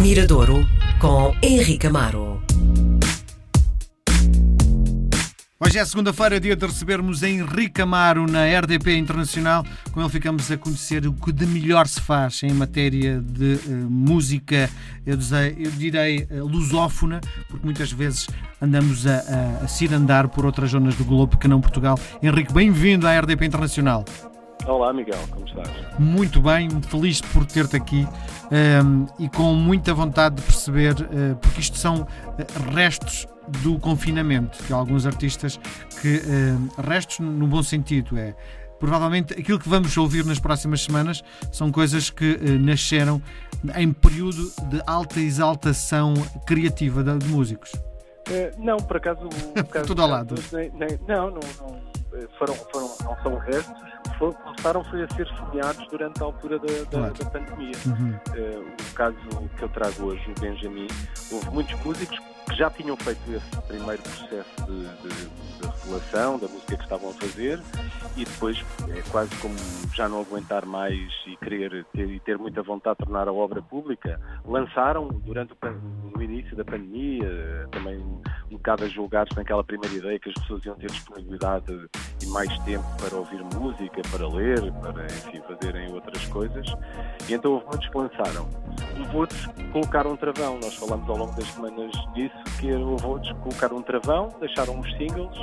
Miradouro com Henrique Amaro. Hoje é segunda-feira, dia de recebermos Henrique Amaro na RDP Internacional. Com ele ficamos a conhecer o que de melhor se faz em matéria de uh, música, eu, dizei, eu direi uh, lusófona, porque muitas vezes andamos a, a, a cirandar por outras zonas do globo que não Portugal. Henrique, bem-vindo à RDP Internacional. Olá, Miguel, como estás? Muito bem, feliz por ter-te aqui um, ehm, e com muita vontade de perceber, uh, porque isto são uh, restos do confinamento, que alguns artistas que. Uh, restos no bom sentido, é. Provavelmente aquilo que vamos ouvir nas próximas semanas são coisas que nasceram em período de alta exaltação criativa de, de músicos. Não, por acaso. Por acaso Tudo ao lado. Nem, nem, não, não, não foram, foram, não são restos, foram, começaram foi a ser sonhados durante a altura da, da, claro. da pandemia. Uhum. Uh, o caso que eu trago hoje, o Benjamin, houve muitos músicos que já tinham feito esse primeiro processo de, de, de revelação da música que estavam a fazer e depois é quase como já não aguentar mais e querer ter, e ter muita vontade de tornar a obra pública, lançaram durante o início da pandemia também um bocado a julgar-se naquela primeira ideia que as pessoas iam ter disponibilidade e mais tempo para ouvir música, para ler, para enfim, fazerem outras coisas. E então houve muitos que lançaram. Houve outros que colocaram um travão. Nós falamos ao longo das semanas disso, que houve outros que colocaram um travão, deixaram os singles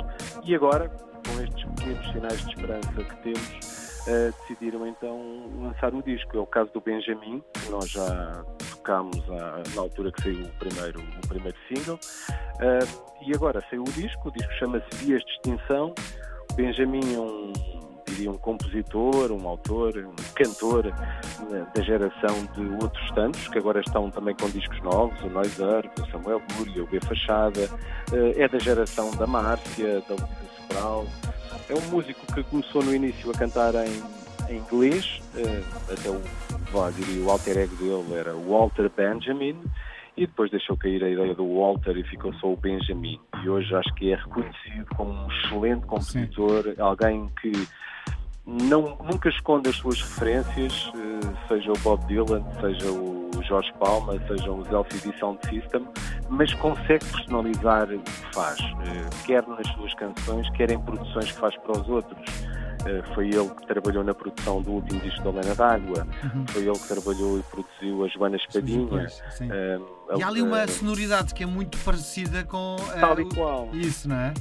e agora, com estes pequenos sinais de esperança que temos, Uh, decidiram então lançar o disco. É o caso do Benjamin, que nós já tocámos na altura que saiu o primeiro, o primeiro single. Uh, e agora saiu o disco, o disco chama-se Dias de Extinção. O Benjamin é um, diria, um compositor, um autor, um cantor né, da geração de outros tantos, que agora estão também com discos novos, o Noise o Samuel Búria, o B Fachada, uh, é da geração da Márcia, da Luísa Sobral. É um músico que começou no início a cantar em, em inglês, uh, até o vá, diria, o alter ego dele era Walter Benjamin, e depois deixou cair a ideia do Walter e ficou só o Benjamin. E hoje acho que é reconhecido como um excelente compositor, Sim. alguém que não, nunca esconde as suas referências, eh, seja o Bob Dylan, seja o Jorge Palma, seja o Zelfie Sound System, mas consegue personalizar o que faz, eh, quer nas suas canções, quer em produções que faz para os outros. Eh, foi ele que trabalhou na produção do último disco da Helena D'Água, uhum. foi ele que trabalhou e produziu a Joana Espadinha. Sim, sim. e há ali uma sonoridade que é muito parecida com. Tal e qual. Isso, não é?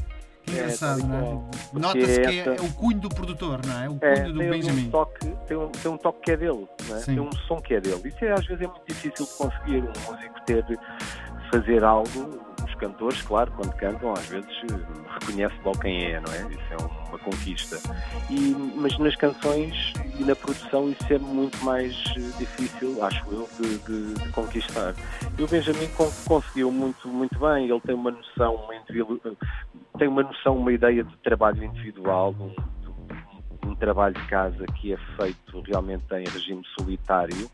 engraçado, é, não é? Nota-se que é, é, o cunho do produtor, não é? O é, cunho do tem Benjamin. Um toque, tem, um, tem um toque que é dele, não é? tem um som que é dele. Isso é, às vezes é muito difícil de conseguir um músico ter, fazer algo. Cantores, claro, quando cantam, às vezes reconhece logo quem é, não é? Isso é uma conquista. E, mas nas canções e na produção isso é muito mais difícil, acho eu, de, de, de conquistar. E o Benjamin conseguiu muito, muito bem, ele tem uma noção, uma tem uma noção, uma ideia de trabalho individual, um, trabalho de casa que é feito realmente em regime solitário,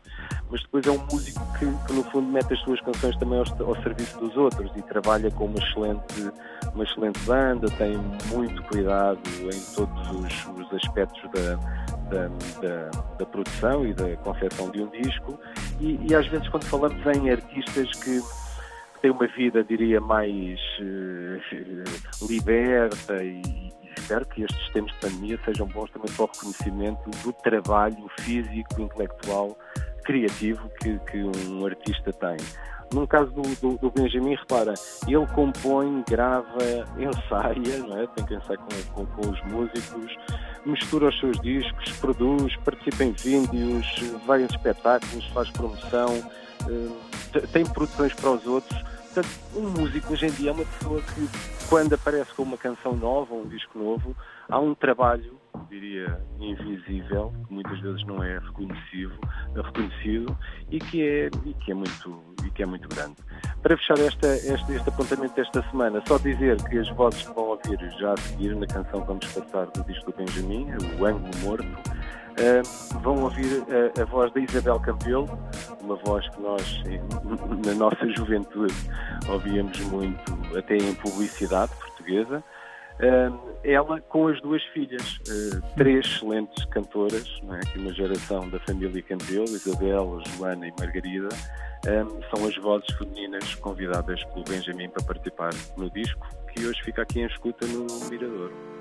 mas depois é um músico que, que no fundo mete as suas canções também ao, ao, serviço dos outros e trabalha com uma excelente, uma excelente banda, tem muito cuidado em todos os, os aspectos da, da, da, da, produção e da concepção de um disco. E, e às vezes quando falamos em artistas que tem uma vida, diria, mais uh, liberta e espero que estes tempos de pandemia sejam bons também para o reconhecimento do trabalho físico, intelectual, criativo que, que um artista tem. No caso do, do, do, Benjamin, repara, ele compõe, grava, ensaia, não é? tem que ensaiar com, com, com, os músicos, mistura os seus discos, produz, participa em vídeos, vai em espetáculos, faz promoção, uh, tem produções para os outros Portanto, um músico hoje em dia é uma pessoa que, quando aparece com uma canção nova, um disco novo, há um trabalho, diria, invisível, que muitas vezes não é reconhecido, reconhecido e, que é, e, que é muito, e que é muito grande. Para fechar esta, este, este apontamento desta semana, só dizer que as vozes que vão ouvir já a seguir na canção vamos passar do disco do Benjamin, o Ângulo Morto, Uh, vão ouvir a, a, voz da Isabel Campelo, uma voz que nós, na nossa juventude, ouvíamos muito, até em publicidade portuguesa. ela com as duas filhas, uh, três excelentes cantoras, não é? aqui uma geração da família Canteu, Isabel, Joana e Margarida, são as vozes femininas convidadas pelo Benjamin para participar no disco, que hoje fica aqui em escuta no Mirador.